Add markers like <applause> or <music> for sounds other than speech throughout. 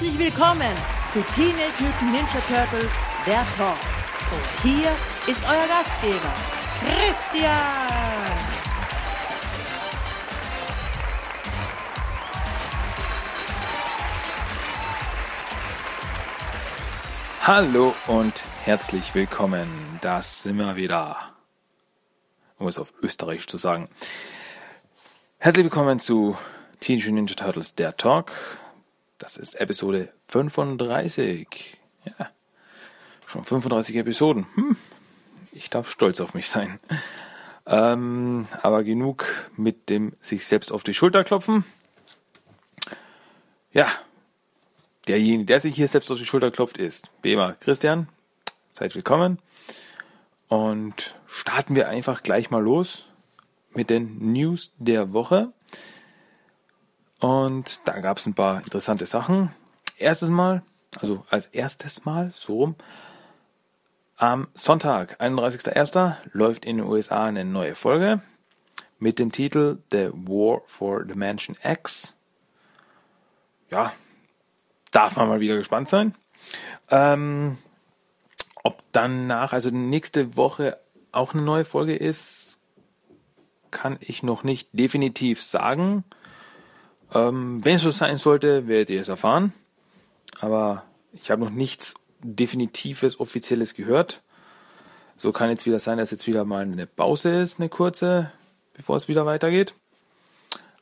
Herzlich willkommen zu Teenage Mutant Ninja Turtles, der Talk. Und hier ist euer Gastgeber, Christian. Hallo und herzlich willkommen. Das sind wir wieder. Um es auf Österreichisch zu sagen. Herzlich willkommen zu Teenage Ninja Turtles, der Talk. Das ist Episode 35. Ja, schon 35 Episoden. Hm. Ich darf stolz auf mich sein. Ähm, aber genug mit dem sich selbst auf die Schulter klopfen. Ja, derjenige, der sich hier selbst auf die Schulter klopft, ist immer Christian. Seid willkommen. Und starten wir einfach gleich mal los mit den News der Woche. Und da gab es ein paar interessante Sachen. Erstes Mal, also als erstes Mal, so rum, am Sonntag, 31.01., läuft in den USA eine neue Folge mit dem Titel The War for Dimension X. Ja, darf man mal wieder gespannt sein. Ähm, ob danach, also nächste Woche auch eine neue Folge ist, kann ich noch nicht definitiv sagen. Ähm, wenn es so sein sollte, werdet ihr es erfahren. Aber ich habe noch nichts Definitives, Offizielles gehört. So kann jetzt wieder sein, dass jetzt wieder mal eine Pause ist, eine kurze, bevor es wieder weitergeht.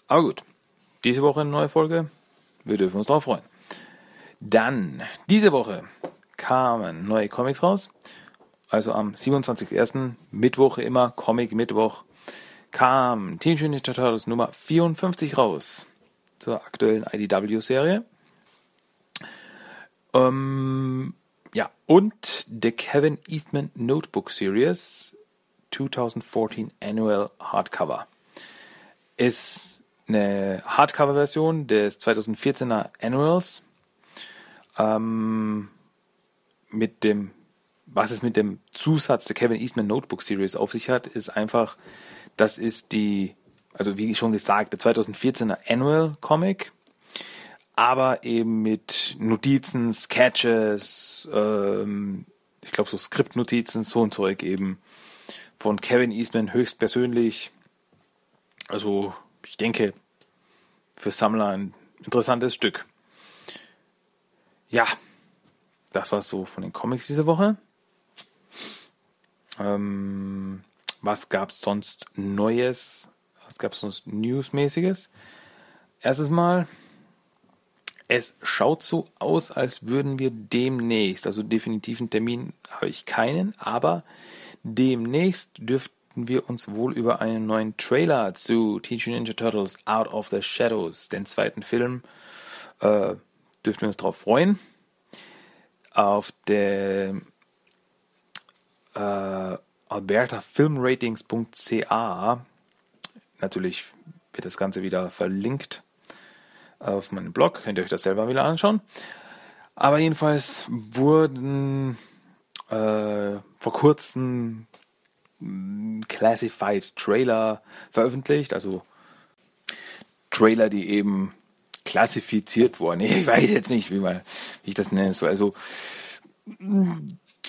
Aber gut, diese Woche eine neue Folge. Wir dürfen uns darauf freuen. Dann, diese Woche kamen neue Comics raus. Also am 27.01. Mittwoch immer, Comic Mittwoch, kam Teenage Mutant Ninja Turtles Nummer 54 raus. Zur aktuellen IDW-Serie. Ähm, ja, und The Kevin Eastman Notebook Series 2014 Annual Hardcover. Ist eine Hardcover-Version des 2014er Annuals. Ähm, mit dem, was es mit dem Zusatz der Kevin Eastman Notebook Series auf sich hat, ist einfach, das ist die, also wie schon gesagt, der 2014er Annual Comic, aber eben mit Notizen, Sketches, ähm, ich glaube so Skriptnotizen, so ein Zeug eben von Kevin Eastman höchstpersönlich. Also ich denke, für Sammler ein interessantes Stück. Ja, das war so von den Comics diese Woche. Ähm, was gab's sonst Neues? Was gab's sonst Newsmäßiges? Erstes Mal, es schaut so aus, als würden wir demnächst, also definitiven Termin habe ich keinen, aber demnächst dürften wir uns wohl über einen neuen Trailer zu Teenage Ninja Turtles Out of the Shadows, den zweiten Film, äh, dürften wir uns darauf freuen auf der äh, albertafilmratings.ca natürlich wird das Ganze wieder verlinkt auf meinem Blog, könnt ihr euch das selber wieder anschauen. Aber jedenfalls wurden äh, vor kurzem Classified Trailer veröffentlicht, also Trailer, die eben klassifiziert worden. <laughs> Ich weiß jetzt nicht, wie, man, wie ich das nennen soll. Also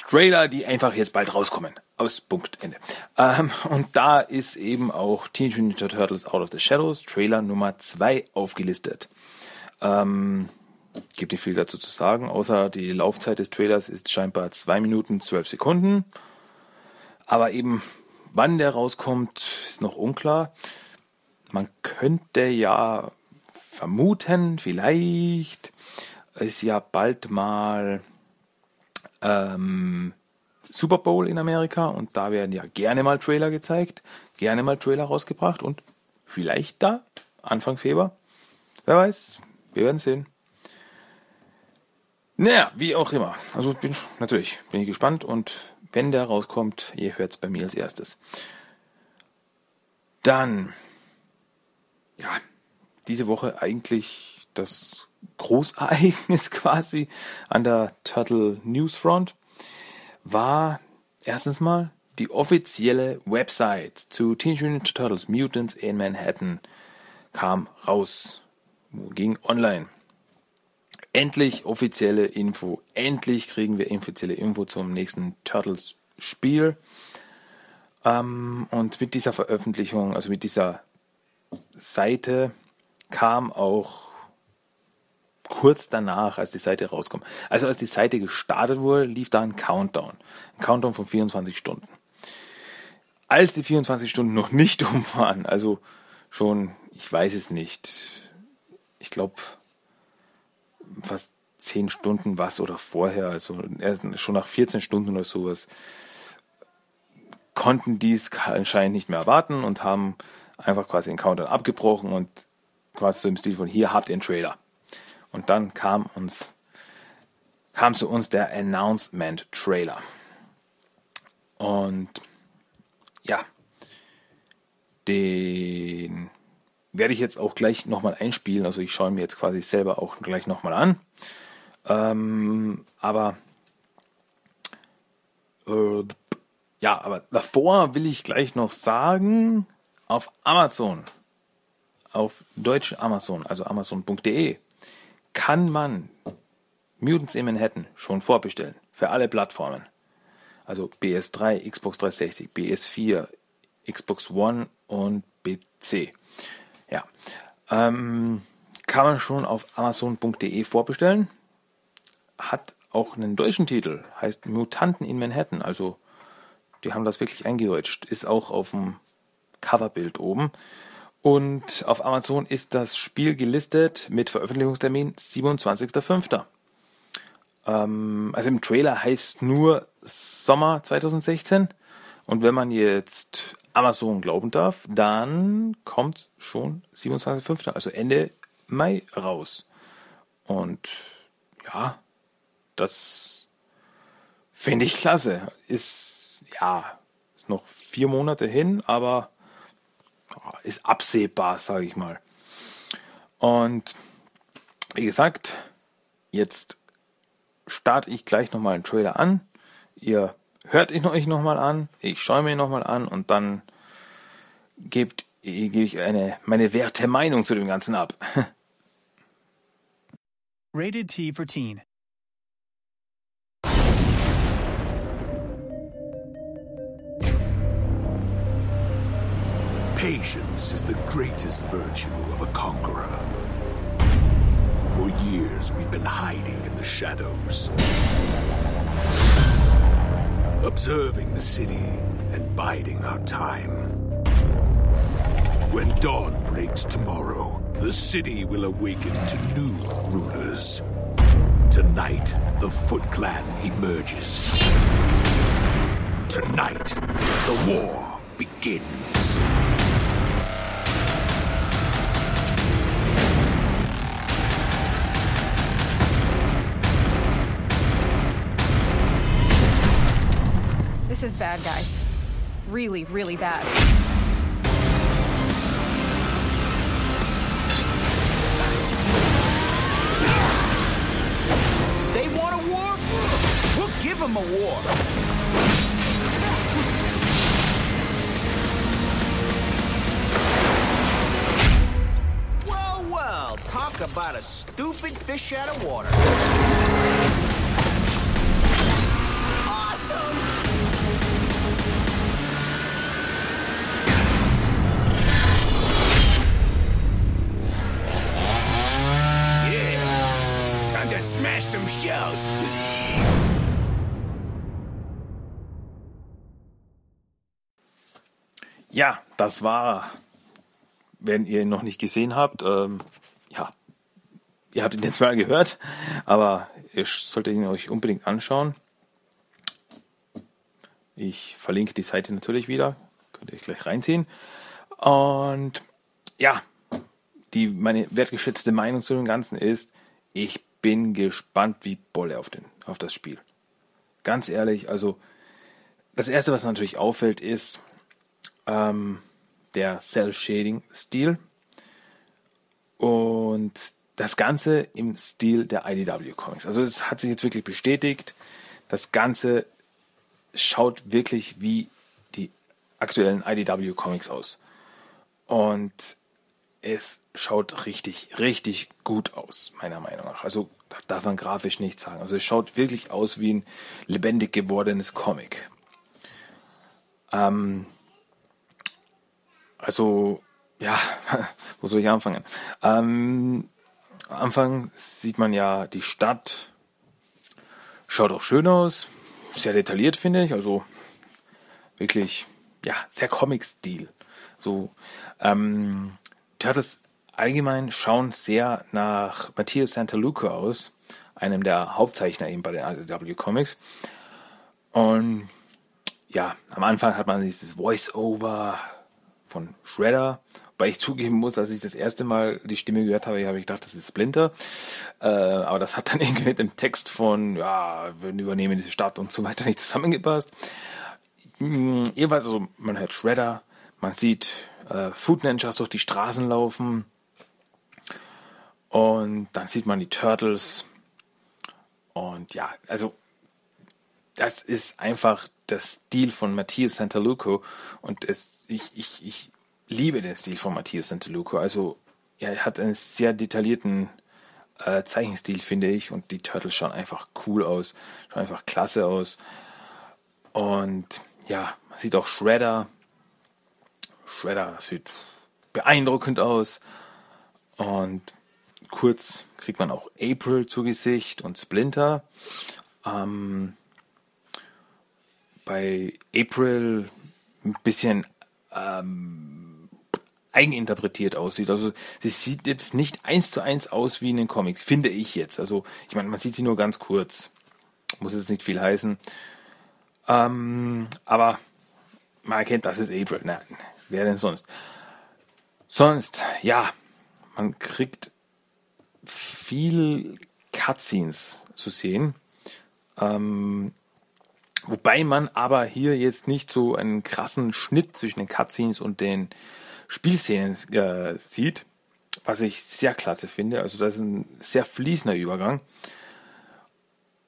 Trailer, die einfach jetzt bald rauskommen. Aus Punkt Ende. Ähm, und da ist eben auch Teenage Ninja Turtles Out of the Shadows Trailer Nummer 2 aufgelistet. Ähm, gibt nicht viel dazu zu sagen, außer die Laufzeit des Trailers ist scheinbar 2 Minuten 12 Sekunden. Aber eben wann der rauskommt, ist noch unklar. Man könnte ja vermuten, vielleicht ist ja bald mal ähm, Super Bowl in Amerika und da werden ja gerne mal Trailer gezeigt, gerne mal Trailer rausgebracht und vielleicht da, Anfang Februar. Wer weiß, wir werden sehen. Naja, wie auch immer. Also bin natürlich bin ich gespannt und wenn der rauskommt, ihr hört es bei mir als erstes. Dann, ja, diese Woche eigentlich das Großereignis <laughs> quasi an der Turtle Newsfront war erstens mal die offizielle Website zu Teenage Mutant Turtles Mutants in Manhattan kam raus, ging online. Endlich offizielle Info. Endlich kriegen wir offizielle Info zum nächsten Turtles Spiel. Ähm, und mit dieser Veröffentlichung, also mit dieser Seite, kam auch kurz danach, als die Seite rauskommt. Also als die Seite gestartet wurde, lief da ein Countdown. Ein Countdown von 24 Stunden. Als die 24 Stunden noch nicht <laughs> um waren, also schon, ich weiß es nicht, ich glaube fast 10 Stunden was oder vorher, also schon nach 14 Stunden oder sowas, konnten die es anscheinend nicht mehr erwarten und haben einfach quasi den Countdown abgebrochen und quasi so im Stil von hier habt ihr einen Trailer. Und dann kam uns kam zu uns der Announcement Trailer. Und ja, den werde ich jetzt auch gleich nochmal einspielen. Also ich schaue mir jetzt quasi selber auch gleich nochmal an. Ähm, aber äh, ja, aber davor will ich gleich noch sagen, auf Amazon, auf deutsch Amazon, also amazon.de, kann man Mutants in Manhattan schon vorbestellen. Für alle Plattformen. Also PS3, Xbox 360, PS4, Xbox One und PC. Ja. Ähm, kann man schon auf amazon.de vorbestellen. Hat auch einen deutschen Titel. Heißt Mutanten in Manhattan. Also die haben das wirklich eingedeutscht. Ist auch auf dem Coverbild oben. Und auf Amazon ist das Spiel gelistet mit Veröffentlichungstermin 27.05. Ähm, also im Trailer heißt nur Sommer 2016. Und wenn man jetzt Amazon glauben darf, dann kommt schon 27.05., also Ende Mai raus. Und ja, das finde ich klasse. Ist, ja, ist noch vier Monate hin, aber ist absehbar, sage ich mal. Und wie gesagt, jetzt starte ich gleich nochmal einen Trailer an. Ihr hört ihn euch nochmal an, ich schaue mir ihn nochmal an und dann gebt, gebe ich eine, meine werte Meinung zu dem Ganzen ab. <laughs> Rated T for Teen. Patience is the greatest virtue of a conqueror. For years, we've been hiding in the shadows, observing the city and biding our time. When dawn breaks tomorrow, the city will awaken to new rulers. Tonight, the Foot Clan emerges. Tonight, the war begins. This is bad, guys. Really, really bad. They want a war? We'll give them a war. Well, well, talk about a stupid fish out of water. Shells! Ja, das war, wenn ihr ihn noch nicht gesehen habt, ähm, ja, ihr habt ihn jetzt mal gehört, aber ihr solltet ihn euch unbedingt anschauen. Ich verlinke die Seite natürlich wieder, könnt ihr euch gleich reinziehen. Und ja, die, meine wertgeschätzte Meinung zu dem Ganzen ist, ich bin gespannt wie Bolle auf, den, auf das Spiel. Ganz ehrlich, also das erste, was natürlich auffällt, ist ähm, der Cell-Shading-Stil und das Ganze im Stil der IDW Comics. Also es hat sich jetzt wirklich bestätigt. Das Ganze schaut wirklich wie die aktuellen IDW Comics aus. Und es schaut richtig, richtig gut aus, meiner Meinung nach. Also da darf man grafisch nicht sagen. Also es schaut wirklich aus wie ein lebendig gewordenes Comic. Ähm, also, ja, <laughs> wo soll ich anfangen? Ähm, am Anfang sieht man ja die Stadt. Schaut auch schön aus. Sehr detailliert, finde ich. Also wirklich, ja, sehr Comic-Stil. So, ähm, Turtles allgemein schauen sehr nach Matthias Santaluca aus, einem der Hauptzeichner eben bei den ADW Comics. Und ja, am Anfang hat man dieses Voice-Over von Shredder, weil ich zugeben muss, als ich das erste Mal die Stimme gehört habe, habe ich gedacht, das ist Splinter. Äh, aber das hat dann <laughs> irgendwie mit dem Text von, ja, wir übernehmen diese Stadt und so weiter nicht zusammengepasst. Hm, jedenfalls, also, man hört Shredder, man sieht äh, Food Ninjas durch die Straßen laufen. Und dann sieht man die Turtles. Und ja, also das ist einfach der Stil von Matthias Santaluco. Und es, ich, ich, ich liebe den Stil von Matthias Santaluco. Also er hat einen sehr detaillierten äh, Zeichenstil, finde ich. Und die Turtles schauen einfach cool aus. Schauen einfach klasse aus. Und ja, man sieht auch Shredder Shredder sieht beeindruckend aus. Und kurz kriegt man auch April zu Gesicht und Splinter. Ähm, bei April ein bisschen ähm, eigeninterpretiert aussieht. Also sie sieht jetzt nicht eins zu eins aus wie in den Comics, finde ich jetzt. Also ich meine, man sieht sie nur ganz kurz. Muss jetzt nicht viel heißen. Ähm, aber man erkennt, das ist April. Nein, Wer denn sonst? Sonst, ja, man kriegt viel Cutscenes zu sehen. Ähm, wobei man aber hier jetzt nicht so einen krassen Schnitt zwischen den Cutscenes und den Spielszenen äh, sieht, was ich sehr klasse finde. Also das ist ein sehr fließender Übergang.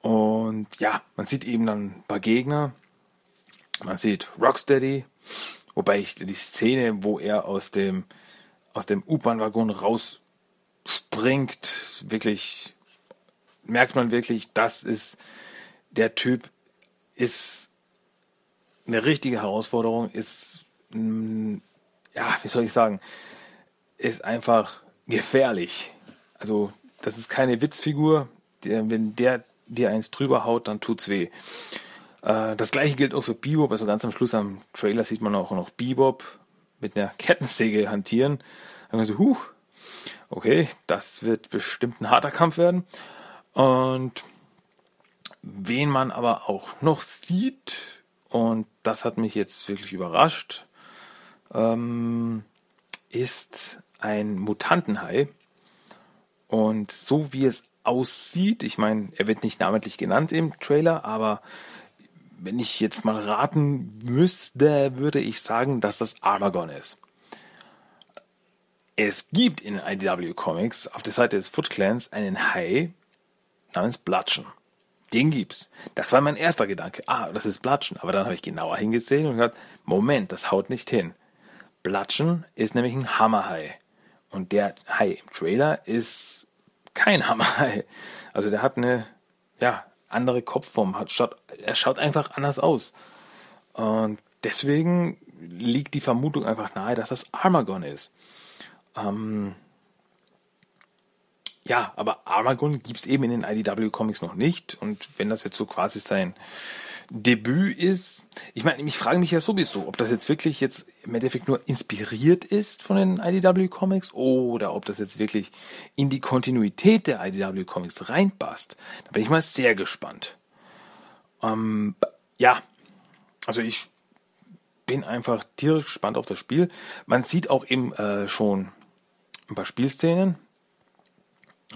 Und ja, man sieht eben dann ein paar Gegner. Man sieht Rocksteady, Wobei ich die Szene, wo er aus dem, aus dem U-Bahn-Waggon rausspringt, wirklich, merkt man wirklich, das ist, der Typ ist eine richtige Herausforderung, ist, mm, ja, wie soll ich sagen, ist einfach gefährlich. Also, das ist keine Witzfigur. Der, wenn der dir eins drüber haut, dann tut's weh. Äh, das gleiche gilt auch für Bebop. Also ganz am Schluss am Trailer sieht man auch noch Bebop mit einer Kettensäge hantieren. Dann so, huh, okay, das wird bestimmt ein harter Kampf werden. Und wen man aber auch noch sieht, und das hat mich jetzt wirklich überrascht, ähm, ist ein Mutantenhai. Und so wie es aussieht, ich meine, er wird nicht namentlich genannt im Trailer, aber wenn ich jetzt mal raten müsste, würde ich sagen, dass das Armagon ist. Es gibt in IDW Comics auf der Seite des Foot Clans einen Hai namens Bludgeon. Den gibt's. Das war mein erster Gedanke. Ah, das ist Bludgeon. Aber dann habe ich genauer hingesehen und gesagt, Moment, das haut nicht hin. Bludgeon ist nämlich ein Hammerhai. Und der Hai im Trailer ist kein <laughs> Hammerhai. Also der hat eine, ja, andere Kopfform hat. Schaut, er schaut einfach anders aus. Und deswegen liegt die Vermutung einfach nahe, dass das Armagon ist. Ähm ja, aber Armagon gibt es eben in den IDW Comics noch nicht. Und wenn das jetzt so quasi sein Debüt ist. Ich meine, ich frage mich ja sowieso, ob das jetzt wirklich jetzt im Endeffekt nur inspiriert ist von den IDW Comics oder ob das jetzt wirklich in die Kontinuität der IDW Comics reinpasst. Da bin ich mal sehr gespannt. Ähm, ja, also ich bin einfach tierisch gespannt auf das Spiel. Man sieht auch eben äh, schon ein paar Spielszenen.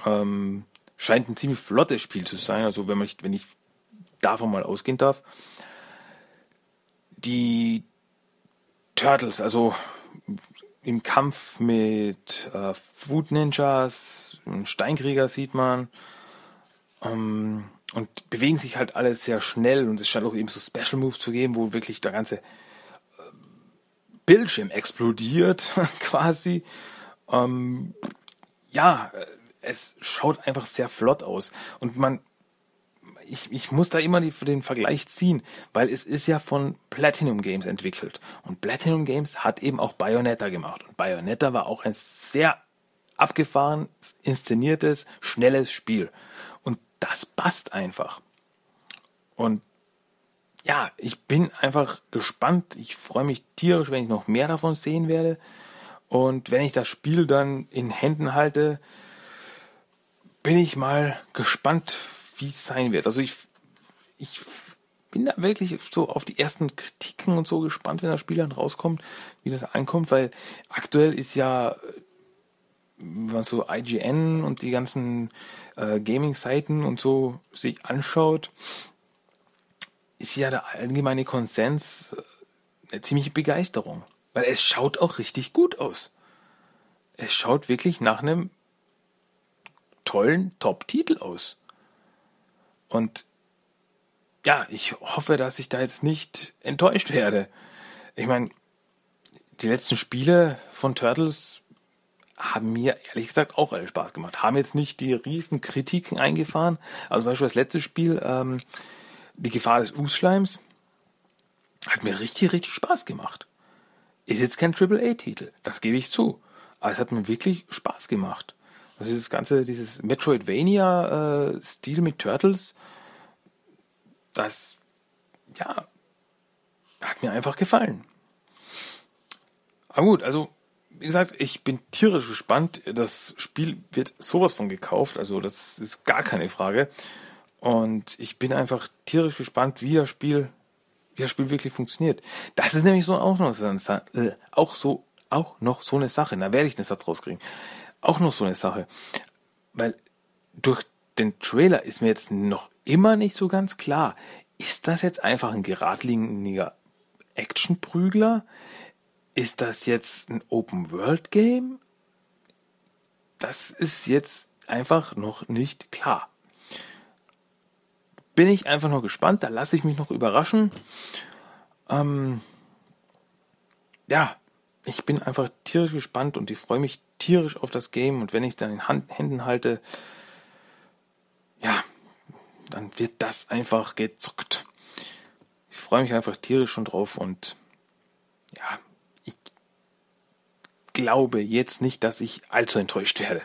Ähm, scheint ein ziemlich flottes Spiel zu sein, also wenn, man, wenn ich davon mal ausgehen darf. Die Turtles, also im Kampf mit äh, Food Ninjas, Steinkrieger sieht man. Ähm, und bewegen sich halt alles sehr schnell und es scheint auch eben so Special Moves zu geben, wo wirklich der ganze äh, Bildschirm explodiert <laughs> quasi. Ähm, ja, äh, es schaut einfach sehr flott aus und man ich, ich muss da immer die, den Vergleich ziehen, weil es ist ja von Platinum Games entwickelt. Und Platinum Games hat eben auch Bayonetta gemacht. Und Bayonetta war auch ein sehr abgefahren, inszeniertes, schnelles Spiel. Und das passt einfach. Und ja, ich bin einfach gespannt. Ich freue mich tierisch, wenn ich noch mehr davon sehen werde. Und wenn ich das Spiel dann in Händen halte, bin ich mal gespannt, wie es sein wird. Also ich, ich bin da wirklich so auf die ersten Kritiken und so gespannt, wenn das Spiel dann rauskommt, wie das ankommt, weil aktuell ist ja was so IGN und die ganzen äh, Gaming-Seiten und so sich anschaut, ist ja der allgemeine Konsens äh, eine ziemliche Begeisterung. Weil es schaut auch richtig gut aus. Es schaut wirklich nach einem tollen Top-Titel aus. Und ja, ich hoffe, dass ich da jetzt nicht enttäuscht werde. Ich meine, die letzten Spiele von Turtles haben mir ehrlich gesagt auch alle Spaß gemacht. Haben jetzt nicht die riesen Kritiken eingefahren. Also zum Beispiel das letzte Spiel, ähm, die Gefahr des Usschleims, hat mir richtig, richtig Spaß gemacht. Ist jetzt kein AAA-Titel, das gebe ich zu. Aber es hat mir wirklich Spaß gemacht. Also dieses ganze, dieses Metroidvania-Stil mit Turtles, das, ja, hat mir einfach gefallen. Aber gut, also, wie gesagt, ich bin tierisch gespannt. Das Spiel wird sowas von gekauft, also das ist gar keine Frage. Und ich bin einfach tierisch gespannt, wie das Spiel, wie das Spiel wirklich funktioniert. Das ist nämlich so auch noch so, äh, auch so, auch noch so eine Sache. Da werde ich einen Satz rauskriegen auch noch so eine Sache. Weil durch den Trailer ist mir jetzt noch immer nicht so ganz klar, ist das jetzt einfach ein geradliniger Actionprügler? Ist das jetzt ein Open-World-Game? Das ist jetzt einfach noch nicht klar. Bin ich einfach noch gespannt, da lasse ich mich noch überraschen. Ähm, ja, ich bin einfach tierisch gespannt und ich freue mich tierisch auf das Game und wenn ich es dann in Hand, Händen halte, ja, dann wird das einfach gezockt. Ich freue mich einfach tierisch schon drauf und ja, ich glaube jetzt nicht, dass ich allzu enttäuscht werde.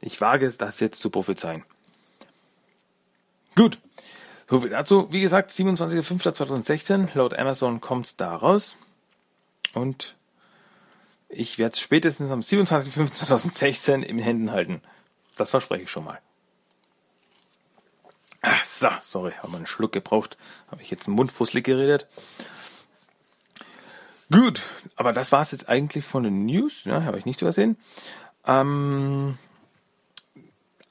Ich wage es, das jetzt zu prophezeien. Gut. So viel dazu. Wie gesagt, 27.05.2016, laut Amazon kommt es da raus. Und ich werde es spätestens am 27.05.2016 in Händen halten. Das verspreche ich schon mal. Ach, so, sorry, habe einen Schluck gebraucht. Habe ich jetzt einen Mundfusselig geredet. Gut, aber das war es jetzt eigentlich von den News. Ja, habe ich nicht übersehen. Ähm,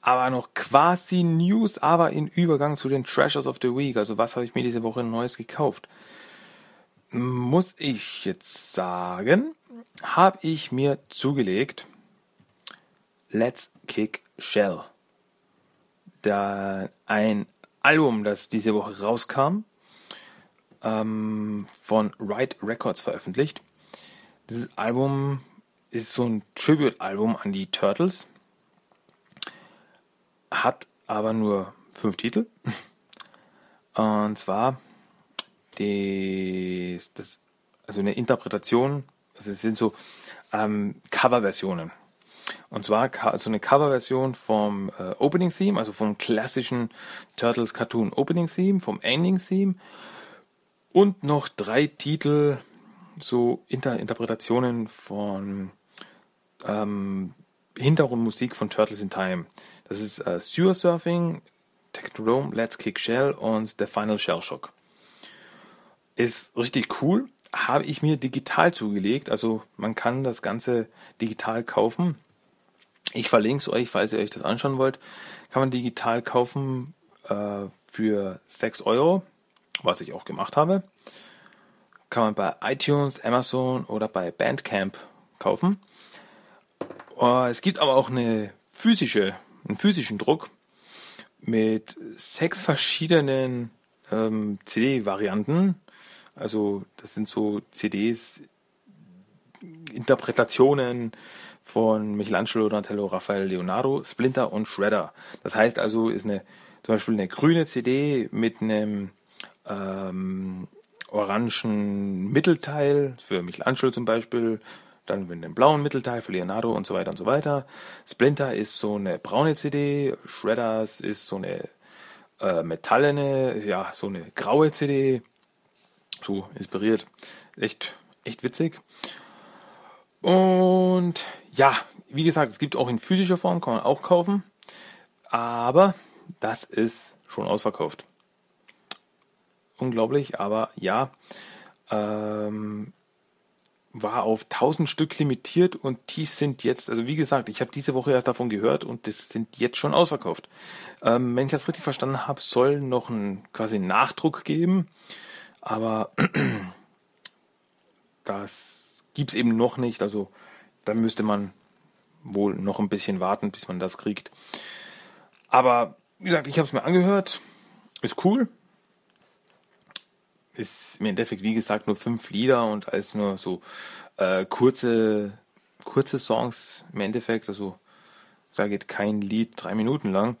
aber noch quasi News, aber in Übergang zu den Treasures of the Week. Also was habe ich mir diese Woche Neues gekauft? Muss ich jetzt sagen, habe ich mir zugelegt Let's Kick Shell. Da ein Album, das diese Woche rauskam, ähm, von Right Records veröffentlicht. Dieses Album ist so ein Tribute-Album an die Turtles, hat aber nur fünf Titel. Und zwar die, das, also eine Interpretation also es sind so ähm, Coverversionen. Und zwar so eine Coverversion vom äh, Opening Theme, also vom klassischen Turtles Cartoon Opening Theme, vom Ending Theme und noch drei Titel, so Inter Interpretationen von ähm, Hintergrundmusik von Turtles in Time. Das ist äh, Sewer Surfing, Technodrome, Let's Kick Shell und The Final Shell Shock. Ist richtig cool habe ich mir digital zugelegt. Also man kann das Ganze digital kaufen. Ich verlinke es euch, falls ihr euch das anschauen wollt. Kann man digital kaufen äh, für 6 Euro, was ich auch gemacht habe. Kann man bei iTunes, Amazon oder bei Bandcamp kaufen. Äh, es gibt aber auch eine physische, einen physischen Druck mit sechs verschiedenen ähm, CD-Varianten. Also das sind so CDs, Interpretationen von Michelangelo, Donatello, Raphael, Leonardo, Splinter und Shredder. Das heißt also, ist eine zum Beispiel eine grüne CD mit einem ähm, orangen Mittelteil für Michelangelo zum Beispiel, dann mit einem blauen Mittelteil für Leonardo und so weiter und so weiter. Splinter ist so eine braune CD, Shredders ist so eine äh, metallene, ja, so eine graue CD. So inspiriert. Echt, echt witzig. Und ja, wie gesagt, es gibt auch in physischer Form, kann man auch kaufen. Aber das ist schon ausverkauft. Unglaublich, aber ja. Ähm, war auf 1000 Stück limitiert und die sind jetzt, also wie gesagt, ich habe diese Woche erst davon gehört und das sind jetzt schon ausverkauft. Ähm, wenn ich das richtig verstanden habe, soll noch ein quasi Nachdruck geben, aber <clears throat> das gibt's eben noch nicht. Also da müsste man wohl noch ein bisschen warten, bis man das kriegt. Aber wie gesagt, ich habe es mir angehört, ist cool, ist im Endeffekt, wie gesagt, nur fünf Lieder und alles nur so äh, kurze, kurze Songs im Endeffekt. Also da geht kein Lied drei Minuten lang.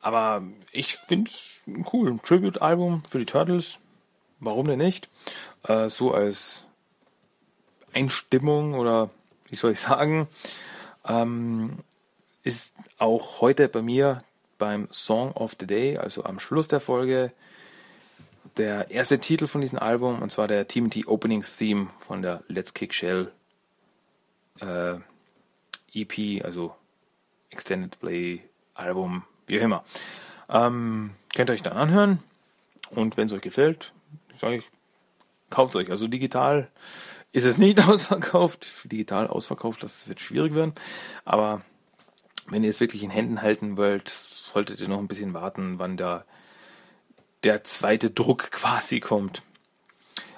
Aber ich finde es cool. Ein Tribute-Album für die Turtles. Warum denn nicht? Äh, so als Einstimmung oder wie soll ich sagen, ähm, ist auch heute bei mir beim Song of the Day, also am Schluss der Folge, der erste Titel von diesem Album, und zwar der TMT Opening Theme von der Let's Kick Shell äh, EP, also Extended Play Album, wie auch immer. Ähm, könnt ihr euch dann anhören und wenn es euch gefällt, sage ich, kauft es euch. Also digital ist es nicht <laughs> ausverkauft, digital ausverkauft, das wird schwierig werden, aber wenn ihr es wirklich in Händen halten wollt, solltet ihr noch ein bisschen warten, wann da der zweite Druck quasi kommt.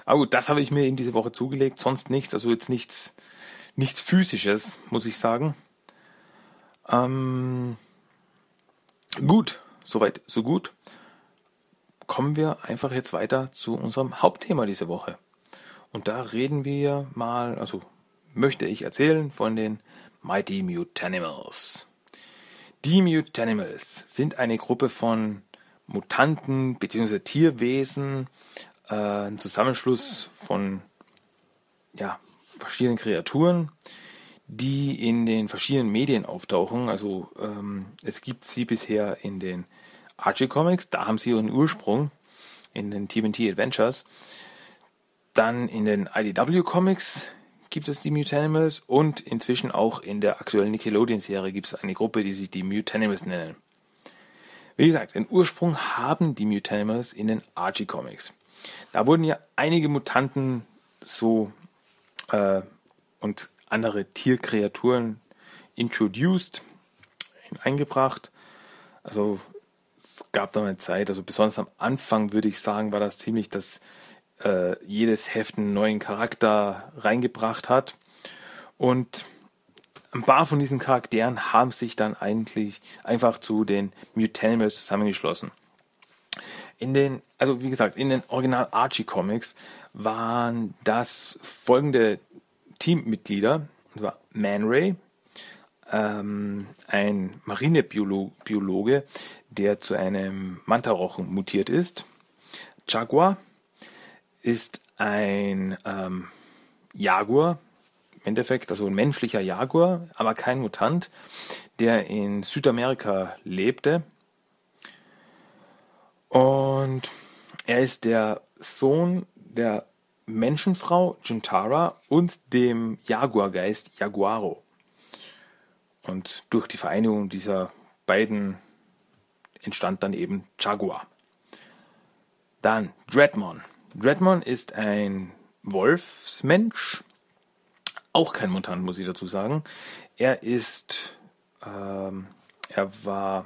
Aber gut, das habe ich mir in diese Woche zugelegt, sonst nichts, also jetzt nichts, nichts physisches, muss ich sagen. Ähm, gut, soweit, so gut. Kommen wir einfach jetzt weiter zu unserem Hauptthema diese Woche. Und da reden wir mal, also möchte ich erzählen von den Mighty Mutanimals. Die Mutanimals sind eine Gruppe von Mutanten bzw. Tierwesen, äh, ein Zusammenschluss von ja, verschiedenen Kreaturen, die in den verschiedenen Medien auftauchen. Also ähm, es gibt sie bisher in den Archie Comics, da haben sie ihren Ursprung in den TMT Adventures. Dann in den IDW Comics gibt es die Mutanimals und inzwischen auch in der aktuellen Nickelodeon-Serie gibt es eine Gruppe, die sich die Mutanimals nennen. Wie gesagt, den Ursprung haben die Mutanimals in den Archie Comics. Da wurden ja einige Mutanten so äh, und andere Tierkreaturen introduced, eingebracht. Also es gab da eine Zeit, also besonders am Anfang würde ich sagen, war das ziemlich, dass äh, jedes Heft einen neuen Charakter reingebracht hat. Und ein paar von diesen Charakteren haben sich dann eigentlich einfach zu den Mutanimals zusammengeschlossen. In den, also wie gesagt, in den Original Archie Comics waren das folgende Teammitglieder, und zwar Man Ray, ähm, ein Marinebiologe, der zu einem Mantarochen mutiert ist. Jaguar ist ein ähm, Jaguar, Endeffekt also ein menschlicher Jaguar, aber kein Mutant, der in Südamerika lebte. Und er ist der Sohn der Menschenfrau Jintara und dem Jaguargeist Jaguaro. Und durch die Vereinigung dieser beiden entstand dann eben Jaguar. Dann Dreadmon. Dreadmon ist ein Wolfsmensch, auch kein Mutant, muss ich dazu sagen. Er ist Ähm, er war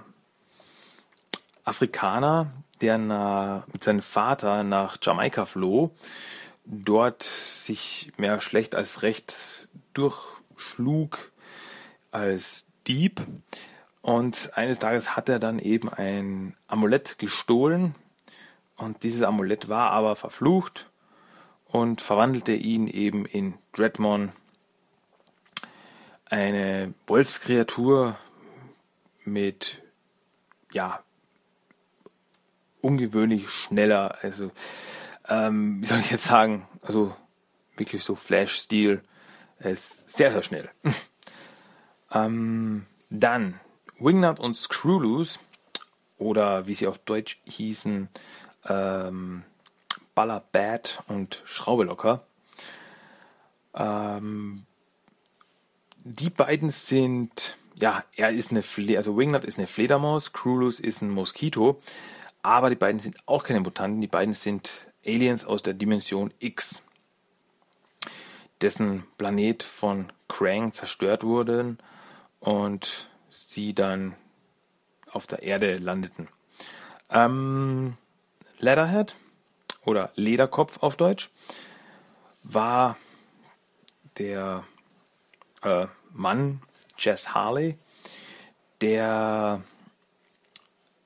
Afrikaner, der na, mit seinem Vater nach Jamaika floh, dort sich mehr schlecht als recht durchschlug als Dieb. Und eines Tages hat er dann eben ein Amulett gestohlen. Und dieses Amulett war aber verflucht und verwandelte ihn eben in Dreadmon, eine Wolfskreatur mit, ja, ungewöhnlich schneller, also, ähm, wie soll ich jetzt sagen, also wirklich so Flash-Stil, ist sehr, sehr schnell. <laughs> ähm, dann Wingnut und Screwloose, oder wie sie auf Deutsch hießen, ähm, Ballerbad und Schraubelocker. Ähm, die beiden sind, ja, er ist eine, Fle also Wingnut ist eine Fledermaus, Krulus ist ein Moskito, aber die beiden sind auch keine Mutanten, die beiden sind Aliens aus der Dimension X, dessen Planet von Krang zerstört wurde und sie dann auf der Erde landeten. Ähm, Leatherhead oder Lederkopf auf Deutsch war der äh, Mann Jess Harley, der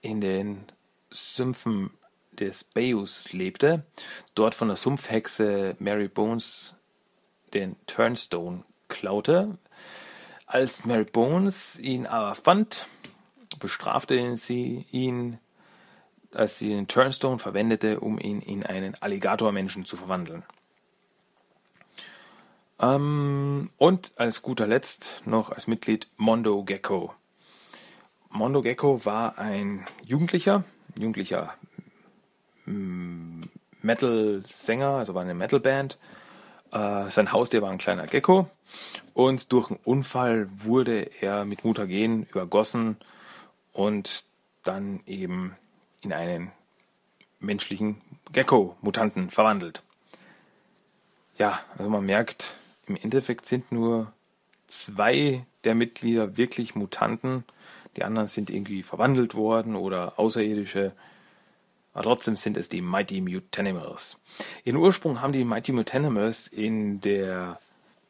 in den Sümpfen des Bayous lebte, dort von der Sumpfhexe Mary Bones den Turnstone klaute. Als Mary Bones ihn aber fand, bestrafte sie ihn, als sie den Turnstone verwendete, um ihn in einen Alligatormenschen zu verwandeln. Ähm, und als guter Letzt noch als Mitglied Mondo Gecko. Mondo Gecko war ein Jugendlicher, jugendlicher mm, Metal-Sänger, also war eine Metal-Band. Äh, sein Haustier war ein kleiner Gecko und durch einen Unfall wurde er mit Mutagen übergossen und dann eben in einen menschlichen Gecko-Mutanten verwandelt. Ja, also man merkt, im Endeffekt sind nur zwei der Mitglieder wirklich Mutanten. Die anderen sind irgendwie verwandelt worden oder Außerirdische. Aber trotzdem sind es die Mighty Mutanimals. Ihren Ursprung haben die Mighty Mutanimals in der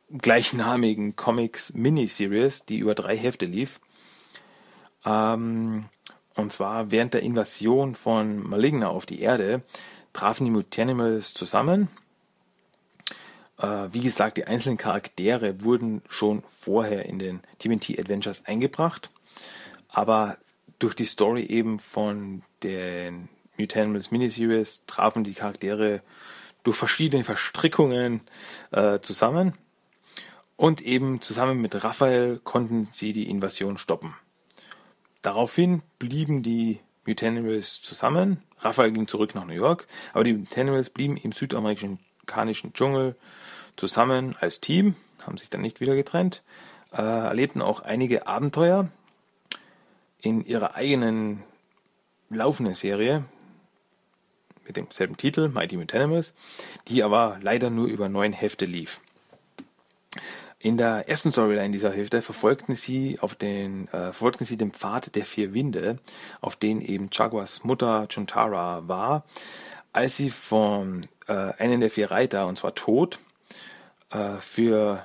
gleichnamigen Comics Miniseries, die über drei Hefte lief. Ähm, und zwar während der Invasion von Maligna auf die Erde trafen die Mutanimals zusammen wie gesagt, die einzelnen Charaktere wurden schon vorher in den TMNT Adventures eingebracht, aber durch die Story eben von den Mutanimals Miniseries trafen die Charaktere durch verschiedene Verstrickungen äh, zusammen und eben zusammen mit Raphael konnten sie die Invasion stoppen. Daraufhin blieben die Mutanimals zusammen. Raphael ging zurück nach New York, aber die Mutanimals blieben im südamerikanischen Dschungel zusammen als Team, haben sich dann nicht wieder getrennt, äh, erlebten auch einige Abenteuer in ihrer eigenen laufenden Serie mit demselben Titel, Mighty Mutanimals, die aber leider nur über neun Hefte lief. In der ersten Storyline dieser Hefte verfolgten sie auf den, äh, verfolgten sie den Pfad der vier Winde, auf den eben Jaguars Mutter Chuntara war, als sie von äh, einem der vier Reiter, und zwar Tod, äh, für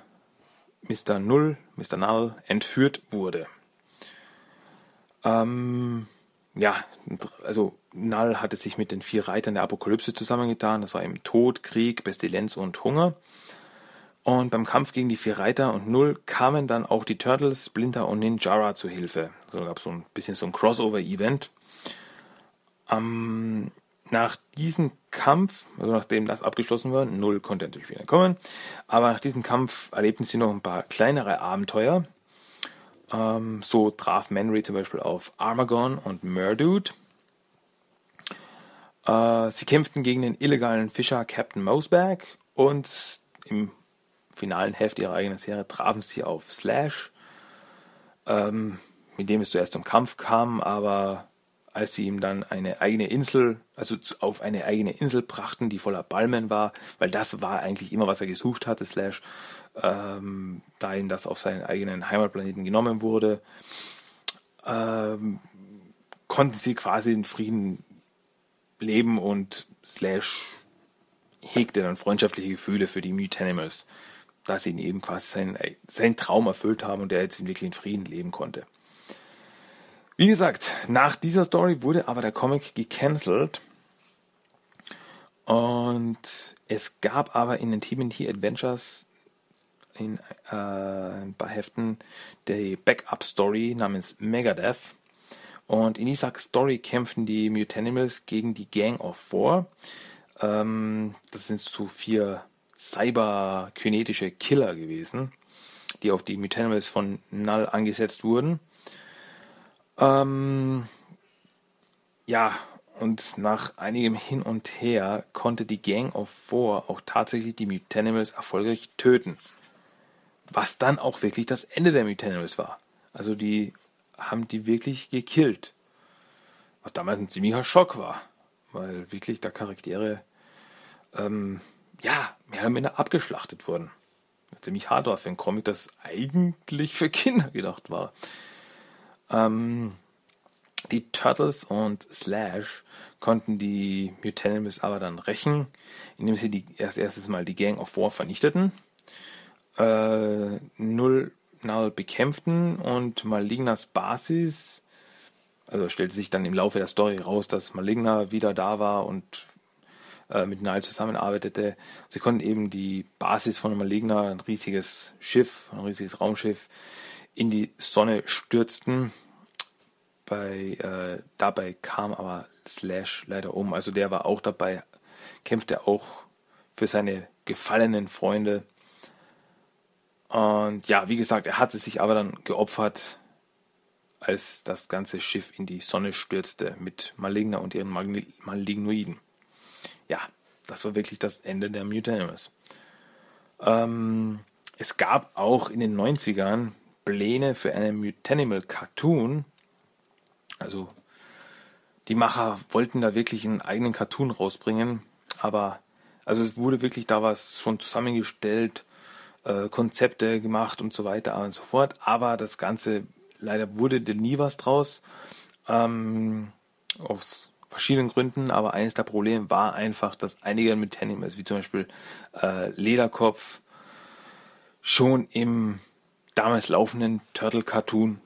Mr. Null, Mr. Null entführt wurde. Ähm, ja, also Null hatte sich mit den vier Reitern der Apokalypse zusammengetan. Das war eben Tod, Krieg, Pestilenz und Hunger. Und beim Kampf gegen die vier Reiter und Null kamen dann auch die Turtles, Splinter und Ninjara zu Hilfe. Also gab es so ein bisschen so ein Crossover-Event. Ähm, nach diesem Kampf, also nachdem das abgeschlossen war, Null konnte natürlich wieder kommen, aber nach diesem Kampf erlebten sie noch ein paar kleinere Abenteuer. Ähm, so traf Manry zum Beispiel auf Armagon und Murdude. Äh, sie kämpften gegen den illegalen Fischer Captain Mosback und im finalen Heft ihrer eigenen Serie trafen sie auf Slash, ähm, mit dem es zuerst zum Kampf kam, aber als sie ihm dann eine eigene Insel, also auf eine eigene Insel brachten, die voller Palmen war, weil das war eigentlich immer, was er gesucht hatte, Slash, ähm, da ihm das auf seinen eigenen Heimatplaneten genommen wurde, ähm, konnten sie quasi in Frieden leben und Slash hegte dann freundschaftliche Gefühle für die Mutanimals, da sie ihn eben quasi seinen, seinen Traum erfüllt haben und er jetzt wirklich in Frieden leben konnte. Wie gesagt, nach dieser Story wurde aber der Comic gecancelt. Und es gab aber in den TMNT Adventures in äh, ein paar Heften die Backup-Story namens Megadeth. Und in dieser Story kämpfen die Mutanimals gegen die Gang of Four. Ähm, das sind so vier cyberkinetische Killer gewesen, die auf die Mutanimals von Null angesetzt wurden. Ähm, ja, und nach einigem Hin und Her konnte die Gang of Four auch tatsächlich die Mutanimals erfolgreich töten. Was dann auch wirklich das Ende der Mutanimals war. Also die haben die wirklich gekillt. Was damals ein ziemlicher Schock war. Weil wirklich da Charaktere ähm, ja, mehr oder minder abgeschlachtet wurden. Das ist ziemlich hart war für ein Comic, das eigentlich für Kinder gedacht war. Ähm, die Turtles und Slash konnten die Mutanimals aber dann rächen, indem sie die, erst erstes Mal die Gang of Four vernichteten, äh, Null Null bekämpften und Malignas Basis, also stellte sich dann im Laufe der Story raus, dass Maligna wieder da war und äh, mit Null zusammenarbeitete. Sie konnten eben die Basis von Maligna, ein riesiges Schiff, ein riesiges Raumschiff, in die Sonne stürzten. Bei, äh, dabei kam aber Slash leider um. Also der war auch dabei, kämpfte auch für seine gefallenen Freunde. Und ja, wie gesagt, er hatte sich aber dann geopfert, als das ganze Schiff in die Sonne stürzte mit Maligna und ihren Malignoiden. Ja, das war wirklich das Ende der Mutanimals. Ähm, es gab auch in den 90ern Pläne für einen Mutanimal Cartoon. Also die Macher wollten da wirklich einen eigenen Cartoon rausbringen, aber also es wurde wirklich da was schon zusammengestellt, äh, Konzepte gemacht und so weiter und so fort, aber das Ganze leider wurde nie was draus. Ähm, aus verschiedenen Gründen, aber eines der Probleme war einfach, dass einige Mutanimals, wie zum Beispiel äh, Lederkopf, schon im damals laufenden Turtle-Cartoon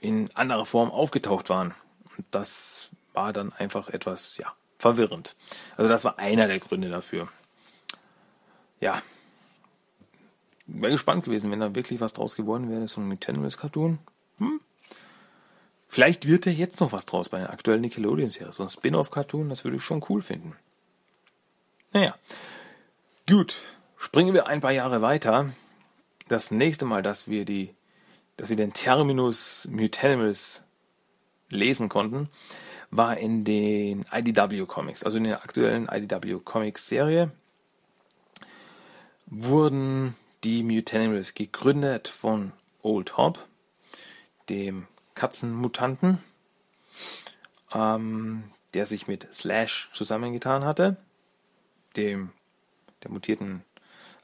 in anderer Form aufgetaucht waren. Und das war dann einfach etwas, ja, verwirrend. Also das war einer der Gründe dafür. Ja. Wäre gespannt gewesen, wenn da wirklich was draus geworden wäre, so ein Mutanimals-Cartoon. Hm? Vielleicht wird da jetzt noch was draus bei der aktuellen Nickelodeon-Serie. So ein Spin-off-Cartoon, das würde ich schon cool finden. Naja. Gut. Springen wir ein paar Jahre weiter das nächste Mal, dass wir die, dass wir den Terminus Mutanimals lesen konnten, war in den IDW Comics, also in der aktuellen IDW Comics Serie, wurden die Mutanimals gegründet von Old Hob, dem Katzenmutanten, ähm, der sich mit Slash zusammengetan hatte, dem der mutierten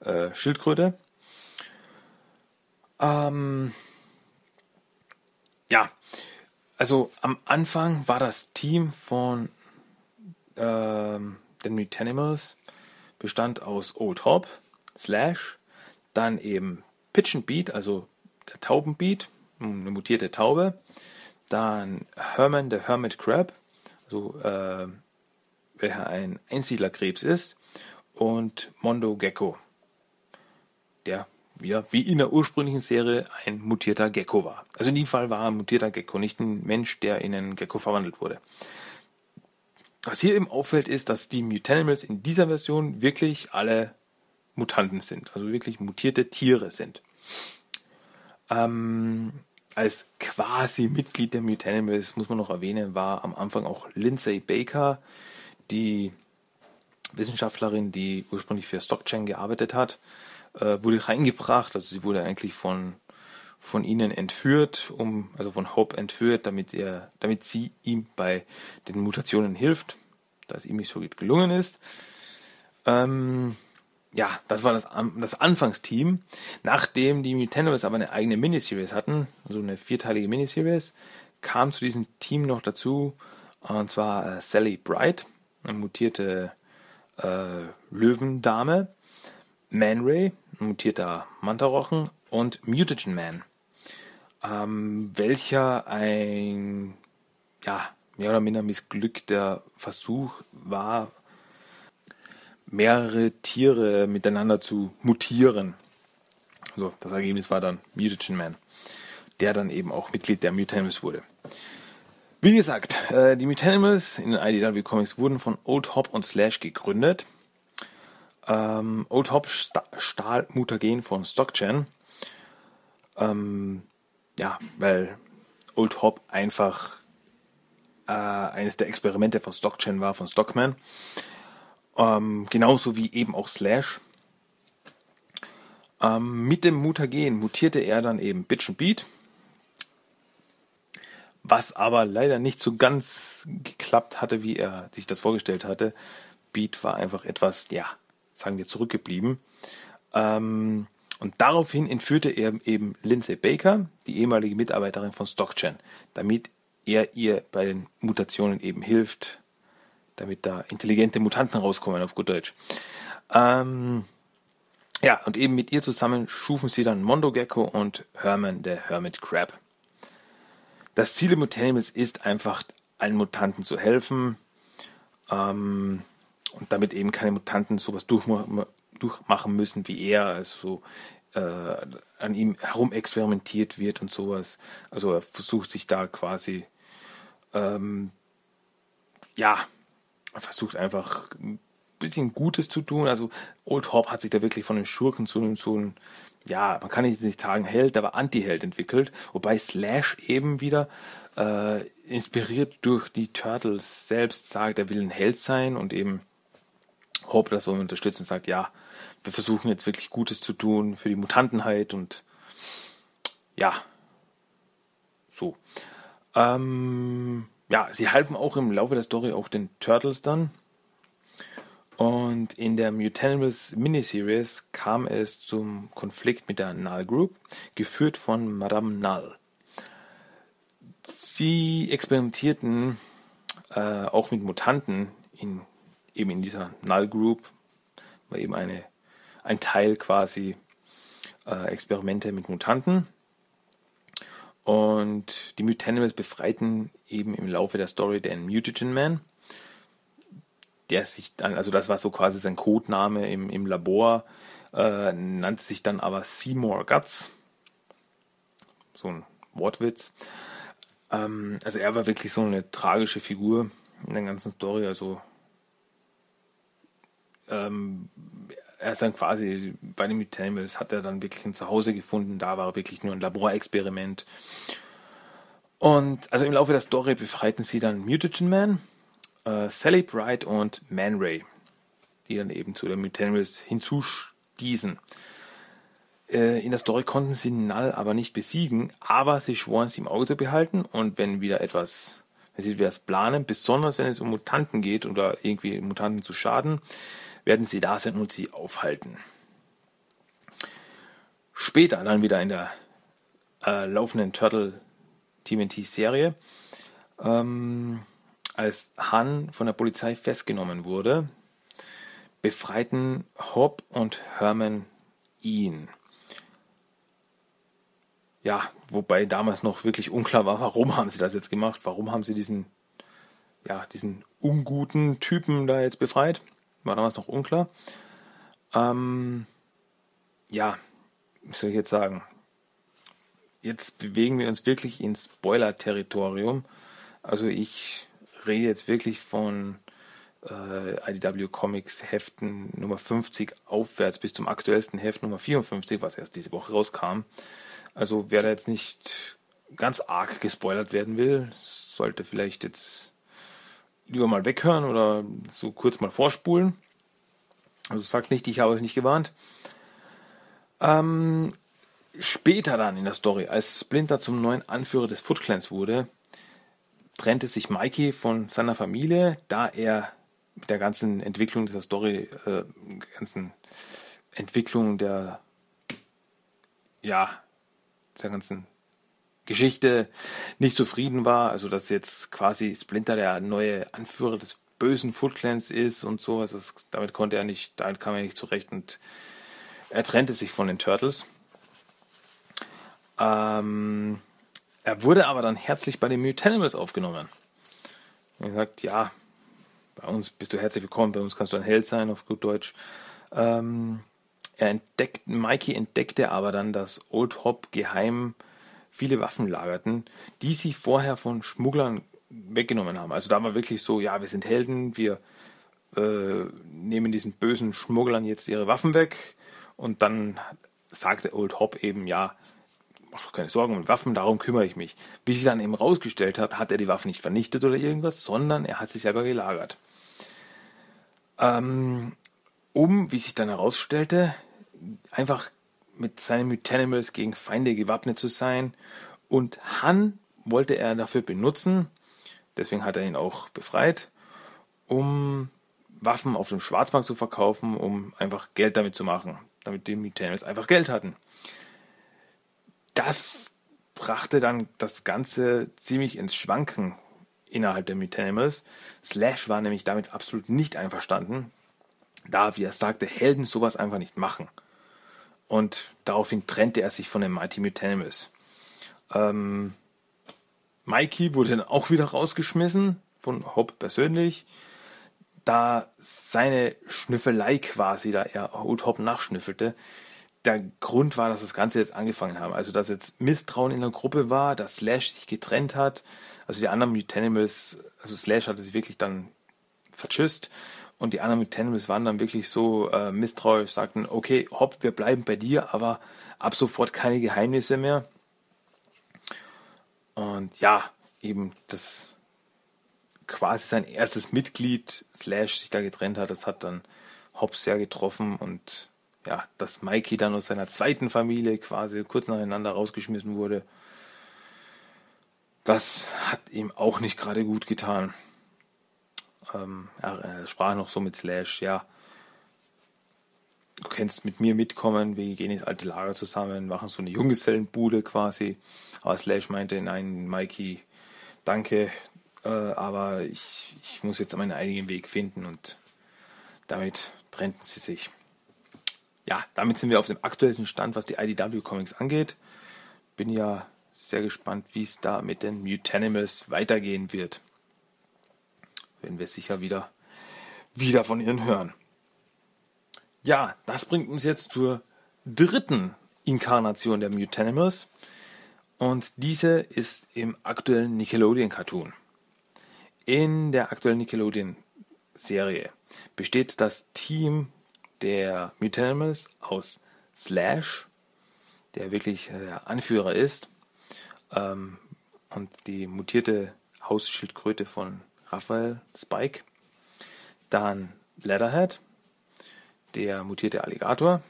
äh, Schildkröte. Ähm, ja, also am Anfang war das Team von ähm, den Mutanimals bestand aus Old Hob, Slash, dann eben Pitch and Beat, also der Taubenbeat, eine mutierte Taube, dann Herman, der Hermit Crab, also äh, welcher ein Einsiedlerkrebs ist, und Mondo Gecko, der wieder wie in der ursprünglichen Serie ein mutierter Gecko war. Also in dem Fall war ein mutierter Gecko, nicht ein Mensch, der in einen Gecko verwandelt wurde. Was hier eben auffällt, ist, dass die Mutanimals in dieser Version wirklich alle Mutanten sind, also wirklich mutierte Tiere sind. Ähm, als quasi Mitglied der Mutanimals, muss man noch erwähnen, war am Anfang auch Lindsay Baker, die Wissenschaftlerin, die ursprünglich für StockChain gearbeitet hat äh, wurde reingebracht. Also sie wurde eigentlich von von ihnen entführt, um, also von Hope entführt, damit er, damit sie ihm bei den Mutationen hilft, da es ihm nicht so gut gelungen ist. Ähm, ja, das war das, das Anfangsteam. Nachdem die Mutanimals aber eine eigene Miniseries hatten, also eine vierteilige Miniseries, kam zu diesem Team noch dazu, und zwar äh, Sally Bright, eine mutierte äh, Löwendame, Man Ray, ein mutierter Mantarochen und Mutagen Man, ähm, welcher ein ja, mehr oder minder missglückter Versuch war, mehrere Tiere miteinander zu mutieren. Also das Ergebnis war dann Mutagen Man, der dann eben auch Mitglied der Mutanimals wurde. Wie gesagt, äh, die Mutanimals in den IDW Comics wurden von Old Hop und Slash gegründet. Ähm, Old Hop stahl Mutagen von StockChan. Ähm, ja, weil Old Hop einfach äh, eines der Experimente von StockChan war, von Stockman. Ähm, genauso wie eben auch Slash. Ähm, mit dem Mutagen mutierte er dann eben Bitch und Beat. Was aber leider nicht so ganz geklappt hatte, wie er sich das vorgestellt hatte. Beat war einfach etwas, ja, sagen wir, zurückgeblieben. Ähm, und daraufhin entführte er eben Lindsay Baker, die ehemalige Mitarbeiterin von StockChan, damit er ihr bei den Mutationen eben hilft, damit da intelligente Mutanten rauskommen, auf gut Deutsch. Ähm, ja, und eben mit ihr zusammen schufen sie dann Mondo Gecko und Herman, der Hermit Crab. Das Ziel der Mutanimals ist einfach, allen Mutanten zu helfen ähm, und damit eben keine Mutanten sowas durchmachen, durchmachen müssen wie er, also äh, an ihm herum experimentiert wird und sowas. Also er versucht sich da quasi ähm, ja, versucht einfach ein bisschen Gutes zu tun. Also Old Hop hat sich da wirklich von den Schurken zu einem, so einem ja, man kann nicht sagen Held, aber Anti-Held entwickelt. Wobei Slash eben wieder äh, inspiriert durch die Turtles selbst sagt, er will ein Held sein und eben Hope das so unterstützt und sagt, ja, wir versuchen jetzt wirklich Gutes zu tun für die Mutantenheit und ja, so. Ähm, ja, sie halfen auch im Laufe der Story auch den Turtles dann. Und in der Mutanimals Miniseries kam es zum Konflikt mit der Null Group, geführt von Madame Null. Sie experimentierten äh, auch mit Mutanten in, eben in dieser Null Group, war eben eine, ein Teil quasi äh, Experimente mit Mutanten. Und die Mutanimals befreiten eben im Laufe der Story den Mutagen Man, der sich dann, also das war so quasi sein Codename im, im Labor, äh, nannte sich dann aber Seymour Guts. So ein Wortwitz. Ähm, also er war wirklich so eine tragische Figur in der ganzen Story. Also ähm, er ist dann quasi bei den Mutanimals hat er dann wirklich ein Zuhause gefunden. Da war wirklich nur ein Laborexperiment. Und also im Laufe der Story befreiten sie dann Mutagen Man, äh, Sally Bright und Man Ray, die dann eben zu den Mutanimals hinzustießen. Äh, in der Story konnten sie Null aber nicht besiegen, aber sie schworen sie im Auge zu behalten und wenn wieder etwas, wenn sie wieder das planen, besonders wenn es um Mutanten geht oder irgendwie Mutanten zu schaden, werden sie da sein und sie aufhalten. Später dann wieder in der äh, laufenden Turtle TMNT-Serie, ähm, als Han von der Polizei festgenommen wurde, befreiten Hob und Herman ihn. Ja, wobei damals noch wirklich unklar war, warum haben sie das jetzt gemacht, warum haben sie diesen, ja, diesen unguten Typen da jetzt befreit. War damals noch unklar. Ähm, ja, was soll ich jetzt sagen? Jetzt bewegen wir uns wirklich ins Spoiler-Territorium. Also ich rede jetzt wirklich von äh, IDW Comics Heften Nummer 50 aufwärts bis zum aktuellsten Heft Nummer 54, was erst diese Woche rauskam. Also wer da jetzt nicht ganz arg gespoilert werden will, sollte vielleicht jetzt lieber mal weghören oder so kurz mal vorspulen. Also sagt nicht, ich habe euch nicht gewarnt. Ähm, Später dann in der Story, als Splinter zum neuen Anführer des Foot Clans wurde, trennte sich Mikey von seiner Familie, da er mit der ganzen Entwicklung dieser Story, äh, ganzen Entwicklung der, ja, der ganzen Geschichte nicht zufrieden war. Also, dass jetzt quasi Splinter der neue Anführer des bösen Foot Clans ist und so. Also, das, damit konnte er nicht, damit kam er nicht zurecht und er trennte sich von den Turtles. Ähm, er wurde aber dann herzlich bei den Mutanimals aufgenommen. Er sagt, ja, bei uns bist du herzlich willkommen, bei uns kannst du ein Held sein, auf gut Deutsch. Ähm, er entdeckt, Mikey entdeckte aber dann, dass Old Hop geheim viele Waffen lagerten, die sie vorher von Schmugglern weggenommen haben. Also da war wirklich so, ja, wir sind Helden, wir äh, nehmen diesen bösen Schmugglern jetzt ihre Waffen weg und dann sagte Old Hop eben, ja, mach doch keine Sorgen um Waffen, darum kümmere ich mich. Wie sich dann eben rausgestellt hat, hat er die Waffen nicht vernichtet oder irgendwas, sondern er hat sie selber gelagert. Ähm, um, wie sich dann herausstellte, einfach mit seinen Mutanimals gegen Feinde gewappnet zu sein. Und Han wollte er dafür benutzen, deswegen hat er ihn auch befreit, um Waffen auf dem Schwarzmarkt zu verkaufen, um einfach Geld damit zu machen, damit die Mutanimals einfach Geld hatten. Das brachte dann das Ganze ziemlich ins Schwanken innerhalb der Mutanimals. Slash war nämlich damit absolut nicht einverstanden, da, wie er sagte, Helden sowas einfach nicht machen und daraufhin trennte er sich von den Mighty Mutanimals. Ähm, Mikey wurde dann auch wieder rausgeschmissen von Hope persönlich, da seine Schnüffelei quasi, da er Old Hope nachschnüffelte, der Grund war, dass das Ganze jetzt angefangen haben. Also, dass jetzt Misstrauen in der Gruppe war, dass Slash sich getrennt hat. Also, die anderen Mutanimals, also Slash hatte sich wirklich dann vertschüsst und die anderen mit waren dann wirklich so äh, misstrauisch, sagten, okay, hopp, wir bleiben bei dir, aber ab sofort keine Geheimnisse mehr. Und ja, eben das quasi sein erstes Mitglied, Slash, sich da getrennt hat, das hat dann Hobbs sehr getroffen und ja, dass Mikey dann aus seiner zweiten Familie quasi kurz nacheinander rausgeschmissen wurde, das hat ihm auch nicht gerade gut getan ähm, er sprach noch so mit Slash, ja, du kannst mit mir mitkommen, wir gehen ins alte Lager zusammen, machen so eine Junggesellenbude quasi. Aber Slash meinte, nein, Mikey, danke, äh, aber ich, ich muss jetzt meinen eigenen Weg finden und damit trennten sie sich. Ja, damit sind wir auf dem aktuellsten Stand, was die IDW Comics angeht. Bin ja sehr gespannt, wie es da mit den Mutanimals weitergehen wird werden wir sicher wieder, wieder von ihnen hören. Ja, das bringt uns jetzt zur dritten Inkarnation der Mutanimals. Und diese ist im aktuellen Nickelodeon-Cartoon. In der aktuellen Nickelodeon-Serie besteht das Team der Mutanimals aus Slash, der wirklich der Anführer ist, ähm, und die mutierte Hausschildkröte von Raphael Spike. Dann Leatherhead, der mutierte Alligator.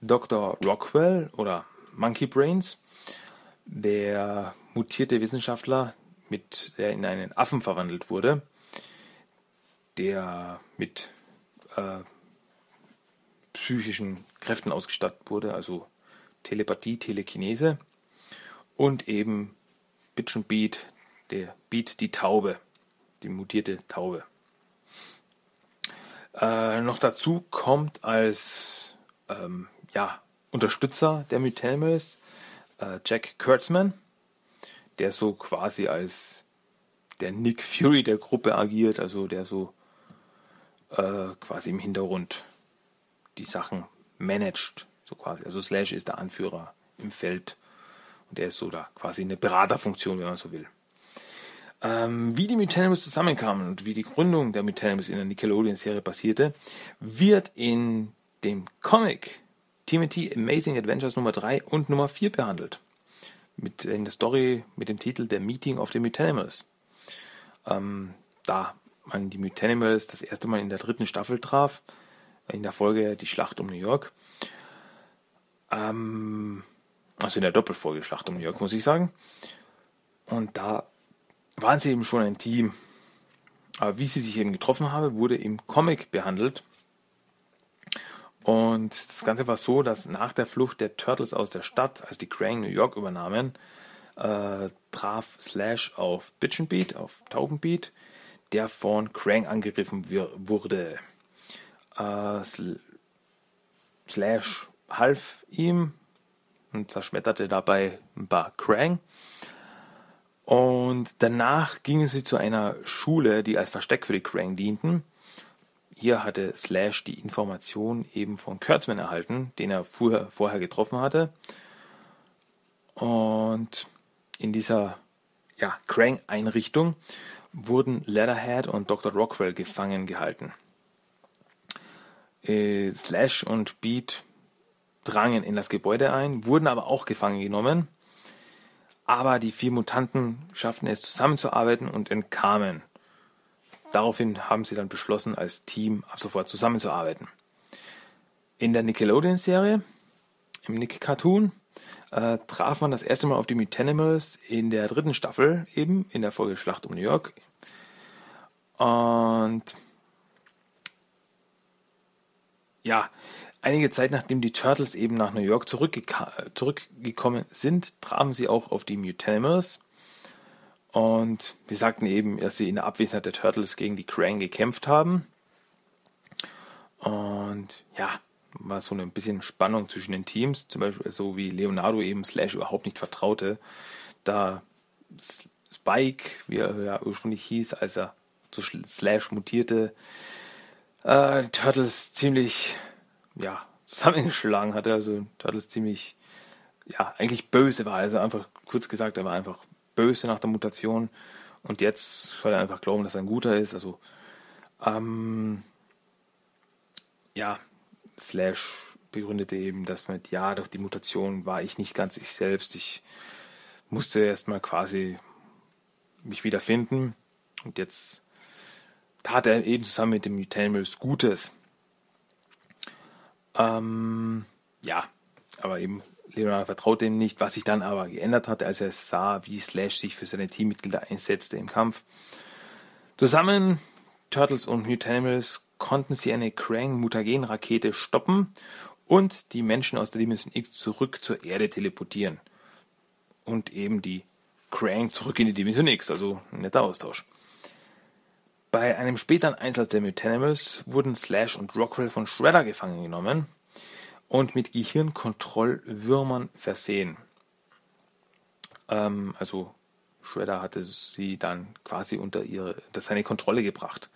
Dr. Rockwell oder Monkey Brains, der mutierte Wissenschaftler, mit, der in einen Affen verwandelt wurde, der mit äh, psychischen Kräften ausgestattet wurde, also Telepathie, Telekinese und eben Bitch und Beat, der Beat die Taube, die mutierte Taube. Äh, noch dazu kommt als ähm, ja, Unterstützer der Mutanimals äh, Jack Kurtzman, der so quasi als der Nick Fury der Gruppe agiert, also der so äh, quasi im Hintergrund die Sachen managt, so quasi. Also Slash ist der Anführer im Feld und er ist so da quasi eine Beraterfunktion, wenn man so will. Ähm, wie die Mutanimals zusammenkamen und wie die Gründung der Mutanimals in der Nickelodeon-Serie passierte, wird in dem Comic TMT Amazing Adventures Nummer 3 und Nummer 4 behandelt. Mit, in der Story mit dem Titel The Meeting of the Mutanimals. Ähm, da man die Mutanimals das erste Mal in der dritten Staffel traf, in der Folge Die Schlacht um New York. Ähm, Also in der Doppelfolge Schlacht um New York, muss ich sagen. Und da waren sie eben schon ein Team. Aber wie sie sich eben getroffen haben, wurde im Comic behandelt. Und das Ganze war so, dass nach der Flucht der Turtles aus der Stadt, als die Krang New York übernahmen, äh, traf Slash auf Bitchenbeat, auf Taubenbeat, der von Krang angegriffen wurde. Äh, Slash half ihm und zerschmetterte dabei ein paar Krang. Und danach gingen sie zu einer Schule, die als Versteck für die Krang dienten. Hier hatte Slash die Information eben von Kurtzman erhalten, den er vorher, vorher getroffen hatte. Und in dieser ja, Krang-Einrichtung wurden Leatherhead und Dr. Rockwell gefangen gehalten. Äh, Slash und Beat drangen in das Gebäude ein, wurden aber auch gefangen genommen. Aber die vier Mutanten schafften es zusammenzuarbeiten und entkamen. Daraufhin haben sie dann beschlossen, als Team ab sofort zusammenzuarbeiten. In der Nickelodeon-Serie, im Nick-Cartoon, äh, traf man das erste Mal auf die Mutanimals in der dritten Staffel, eben in der Folge Schlacht um New York. Und ja, einige Zeit nachdem die Turtles eben nach New York zurückgekommen sind, trafen sie auch auf die Mutanimals. Und die sagten eben, dass sie in der Abwesenheit der Turtles gegen die Krang gekämpft haben. Und ja, war so ein bisschen Spannung zwischen den Teams, zum Beispiel so wie Leonardo eben Slash überhaupt nicht vertraute, da Spike, wie er ja ursprünglich hieß, als er zu Slash mutierte, äh, Turtles ziemlich ja, zusammengeschlagen hatte. Also Turtles ziemlich, ja, eigentlich böse war. Also einfach, kurz gesagt, er war einfach böse nach der Mutation. Und jetzt soll er einfach glauben, dass er ein guter ist. Also, ähm, ja, Slash begründete eben, dass mit, ja, durch die Mutation war ich nicht ganz ich selbst. Ich musste erstmal quasi mich wiederfinden. Und jetzt tat er eben zusammen mit dem Mutanimals Gutes. Ähm, ja, aber eben Leonardo vertraut dem nicht, was sich dann aber geändert hat, als er sah, wie Slash sich für seine Teammitglieder einsetzte im Kampf. Zusammen, Turtles und Mutanimals, konnten sie eine Krang-Mutagen-Rakete stoppen und die Menschen aus der Dimension X zurück zur Erde teleportieren. Und eben die Krang zurück in die Dimension X, also ein netter Austausch. Bei einem späteren Einsatz der Mutanimals wurden Slash und Rockwell von Shredder gefangen genommen und mit Gehirnkontrollwürmern versehen. Ähm, also Shredder hatte sie dann quasi unter ihre, unter seine Kontrolle gebracht.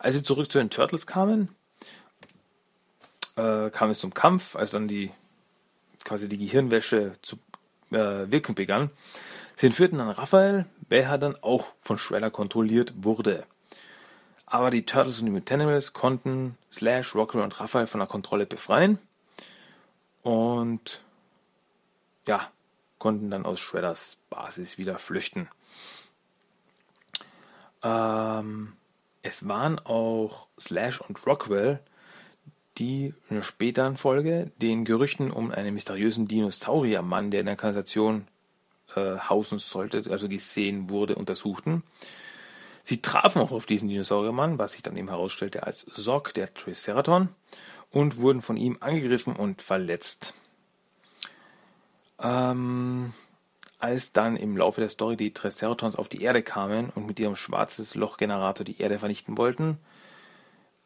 Als sie zurück zu den Turtles kamen, äh, kam es zum Kampf, als dann die quasi die Gehirnwäsche zu äh, wirken begann. Sie entführten dann Raphael, welcher dann auch von Shredder kontrolliert wurde. Aber die Turtles und die Mutanimals konnten Slash, Rockwell und Raphael von der Kontrolle befreien und ja, konnten dann aus Shredders Basis wieder flüchten. Ähm, es waren auch Slash und Rockwell, die in einer späteren Folge den Gerüchten um einen mysteriösen Dinosauriermann, der in der Kanalisation äh, hausen sollte, also gesehen wurde, untersuchten. Sie trafen auch auf diesen Dinosauriermann, was sich dann eben herausstellte als Sorg, der Triceraton, und wurden von ihm angegriffen und verletzt. Ähm, als dann im Laufe der Story die Triceratons auf die Erde kamen und mit ihrem schwarzes Lochgenerator die Erde vernichten wollten,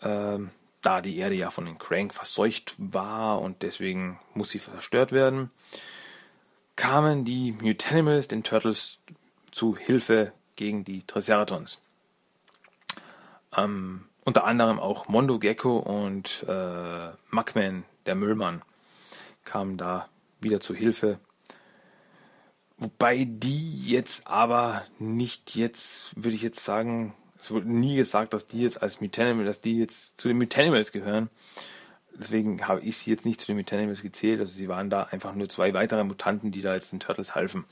ähm, da die Erde ja von den Crank verseucht war und deswegen muss sie zerstört werden, kamen die Mutanimals den Turtles zu Hilfe gegen die Triceratons. Ähm, unter anderem auch Mondo Gecko und äh, Muckman, der Müllmann, kamen da wieder zu Hilfe. Wobei die jetzt aber nicht jetzt, würde ich jetzt sagen, es wurde nie gesagt, dass die jetzt als Mutanimals, dass die jetzt zu den Mutanimals gehören. Deswegen habe ich sie jetzt nicht zu den Mutanimals gezählt. Also sie waren da einfach nur zwei weitere Mutanten, die da jetzt den Turtles halfen.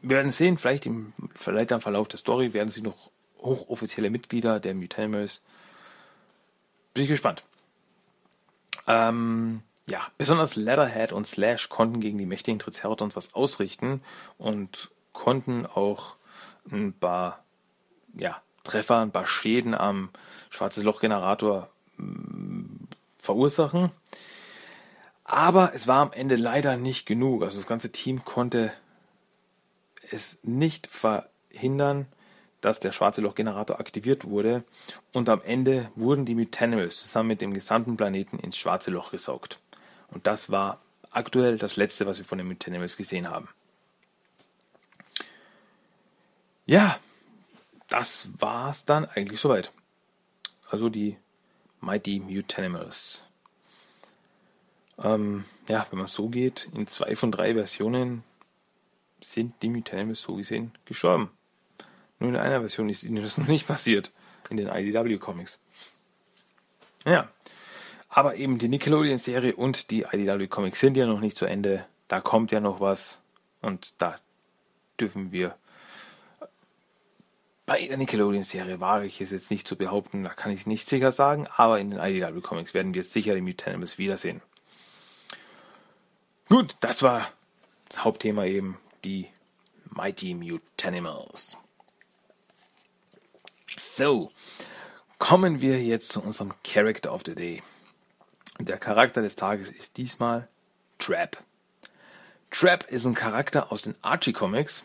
Wir werden sehen, vielleicht im, vielleicht im Verlauf der Story werden sie noch hochoffizielle Mitglieder der Mutanimals. Bin ich gespannt. Ähm, ja, besonders Leatherhead und Slash konnten gegen die mächtigen Triceratons was ausrichten und konnten auch ein paar ja, Treffer, ein paar Schäden am Schwarzes Loch-Generator mm, verursachen. Aber es war am Ende leider nicht genug. Also das ganze Team konnte es nicht verhindern, dass der Schwarze Loch-Generator aktiviert wurde. Und am Ende wurden die Mutanimals zusammen mit dem gesamten Planeten ins Schwarze Loch gesaugt. Und das war aktuell das letzte, was wir von den Mutanimals gesehen haben. Ja, das war's dann eigentlich soweit. Also die Mighty Mutanimals. Ähm, ja, wenn man so geht, in zwei von drei Versionen sind die Mutanimals so gesehen gestorben. Nur in einer Version ist ihnen das <laughs> noch nicht passiert. In den IDW Comics. Ja. Aber eben die Nickelodeon-Serie und die IDW Comics sind ja noch nicht zu Ende. Da kommt ja noch was. Und da dürfen wir bei der Nickelodeon-Serie wage ich es jetzt nicht zu behaupten, da kann ich nicht sicher sagen, aber in den IDW Comics werden wir sicher die Mutanimals wiedersehen. Gut, das war das Hauptthema eben, die Mighty Mutanimals. So, kommen wir jetzt zu unserem Character of the Day. Der Charakter des Tages ist diesmal Trap. Trap ist ein Charakter aus den Archie Comics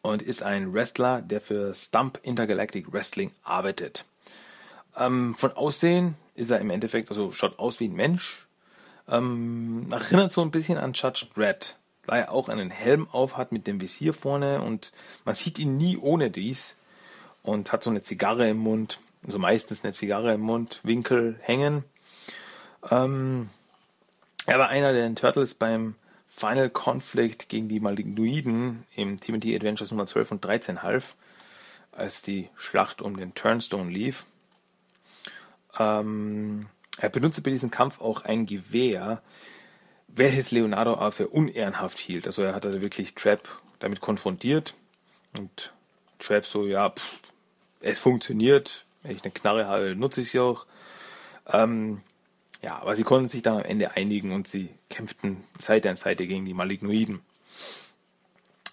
und ist ein Wrestler, der für Stump Intergalactic Wrestling arbeitet. Ähm, von Aussehen ist er im Endeffekt, also schaut aus wie ein Mensch. Ähm, erinnert so ein bisschen an Judge Dredd, da er auch einen Helm auf hat mit dem Visier vorne und man sieht ihn nie ohne dies und hat so eine Zigarre im Mund, also meistens eine Zigarre im Mund, Winkel hängen. Ähm, er war einer der Turtles beim Final Conflict gegen die Malignoiden im TMT Adventures Nummer 12 und 13 half, als die Schlacht um den Turnstone lief. Ähm, er benutzte bei diesem Kampf auch ein Gewehr, welches Leonardo aber für unehrenhaft hielt. Also er hat also wirklich Trap damit konfrontiert und Trap so, ja, pff, es funktioniert, wenn ich eine Knarre habe, nutze ich sie auch. Ähm, ja, aber sie konnten sich dann am Ende einigen und sie kämpften Seite an Seite gegen die Malignoiden.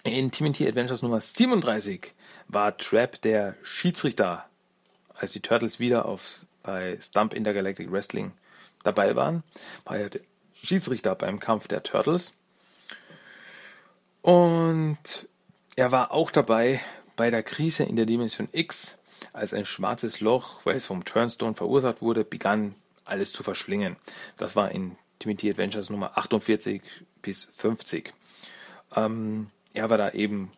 In TMNT Adventures Nummer 37 war Trap der Schiedsrichter, als die Turtles wieder auf, bei Stump Intergalactic Wrestling dabei waren, war er der Schiedsrichter beim Kampf der Turtles. Und er war auch dabei bei der Krise in der Dimension X, als ein schwarzes Loch, welches vom Turnstone verursacht wurde, begann alles zu verschlingen. Das war in Timothy Adventures Nummer 48 bis 50. Ähm, er war da eben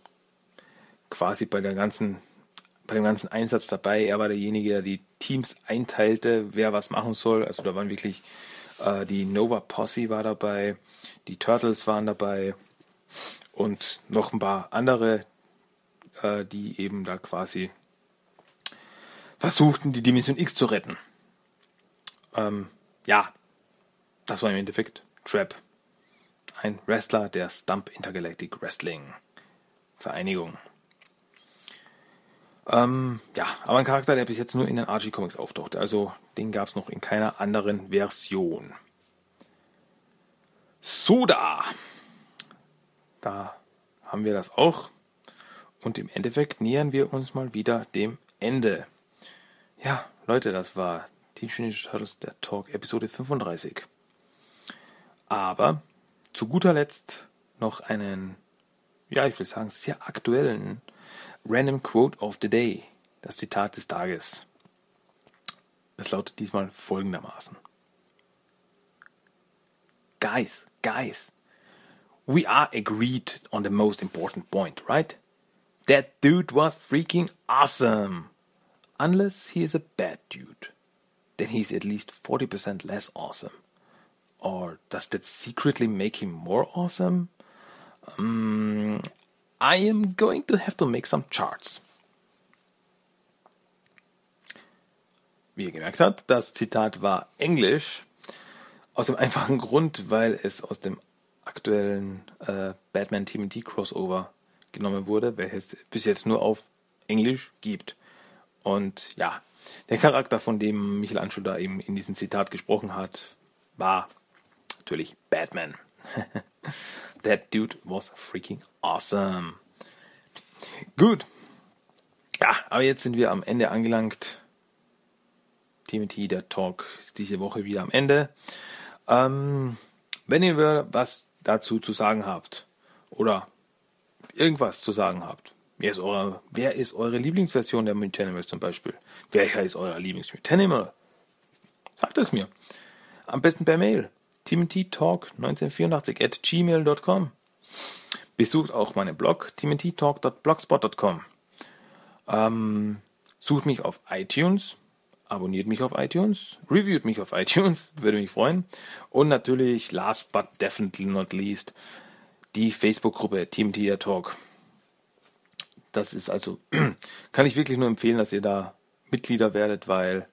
quasi bei der ganzen, bei dem ganzen Einsatz dabei. Er war derjenige, der die Teams einteilte, wer was machen soll. Also da waren wirklich äh, die Nova Posse war dabei, die Turtles waren dabei und noch ein paar andere, äh, die eben da quasi versuchten, die Dimension X zu retten. Ähm, ja, das war im Endeffekt Trap. Ein Wrestler der Stump Intergalactic Wrestling Vereinigung. Ähm, ja, aber ein Charakter, der bis jetzt nur in den Archie Comics auftauchte. Also den gab es noch in keiner anderen Version. Soda. Da haben wir das auch. Und im Endeffekt nähern wir uns mal wieder dem Ende. Ja, Leute, das war Teenage Ninja Turtles, der Talk, Episode 35. Aber zu guter Letzt noch einen, ja, ich will sagen, sehr aktuellen Random Quote of the Day, das Zitat des Tages. Es lautet diesmal folgendermaßen. Guys, guys, we are agreed on the most important point, right? That dude was freaking awesome. Unless he is a bad dude. then he's at least 40% less awesome. Or does that secretly make him more awesome? Um, I am going to have to make some charts. Wie ihr gemerkt habt, das Zitat war Englisch. Aus dem einfachen Grund, weil es aus dem aktuellen äh, Batman TMT Crossover genommen wurde, welches bis jetzt nur auf Englisch gibt. Und ja, der Charakter, von dem Michelangelo da eben in diesem Zitat gesprochen hat, war natürlich Batman. <laughs> That dude was freaking awesome. Gut. Ja, aber jetzt sind wir am Ende angelangt. TMT, der Talk ist diese Woche wieder am Ende. Ähm, wenn ihr was dazu zu sagen habt oder irgendwas zu sagen habt, wer ist, eure, wer ist eure Lieblingsversion der Mutanimals zum Beispiel? Welcher ist euer Lieblingsmutanimal? Sagt es mir. Am besten per Mail. timothytalk1984 at gmail.com. Besucht auch meinen Blog timothytalk.blogspot.com. Ähm, sucht mich auf iTunes, abonniert mich auf iTunes, reviewt mich auf iTunes, <laughs> würde mich freuen. Und natürlich, last but definitely not least, die Facebook-Gruppe Team Talk. Das ist also, <clears throat> kann ich wirklich nur empfehlen, dass ihr da Mitglieder werdet, weil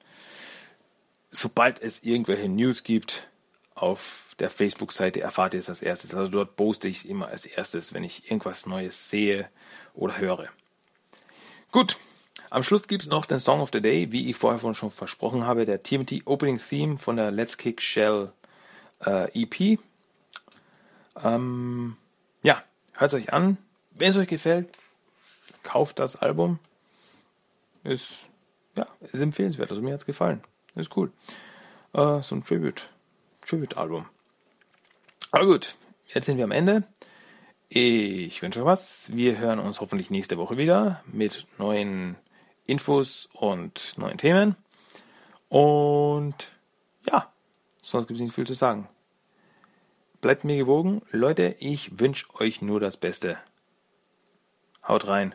sobald es irgendwelche News gibt auf der Facebook-Seite, erfahrt ihr es als erstes. Also dort poste ich es immer als erstes, wenn ich irgendwas Neues sehe oder höre. Gut, am Schluss gibt es noch den Song of the Day, wie ich vorher schon versprochen habe, der TMT Opening Theme von der Let's Kick Shell äh, EP. Ähm, ja, hört es euch an. Wenn es euch gefällt, kauft das Album. Ist, ja, ist empfehlenswert. Also mir hat es gefallen. Ist cool. Äh, so ein Tribute. Tribute-Album. Aber gut, jetzt sind wir am Ende. Ich wünsche euch was. Wir hören uns hoffentlich nächste Woche wieder mit neuen Infos und neuen Themen. Und ja, sonst gibt es nicht viel zu sagen. Bleibt mir gewogen. Leute, ich wünsche euch nur das Beste. Haut rein.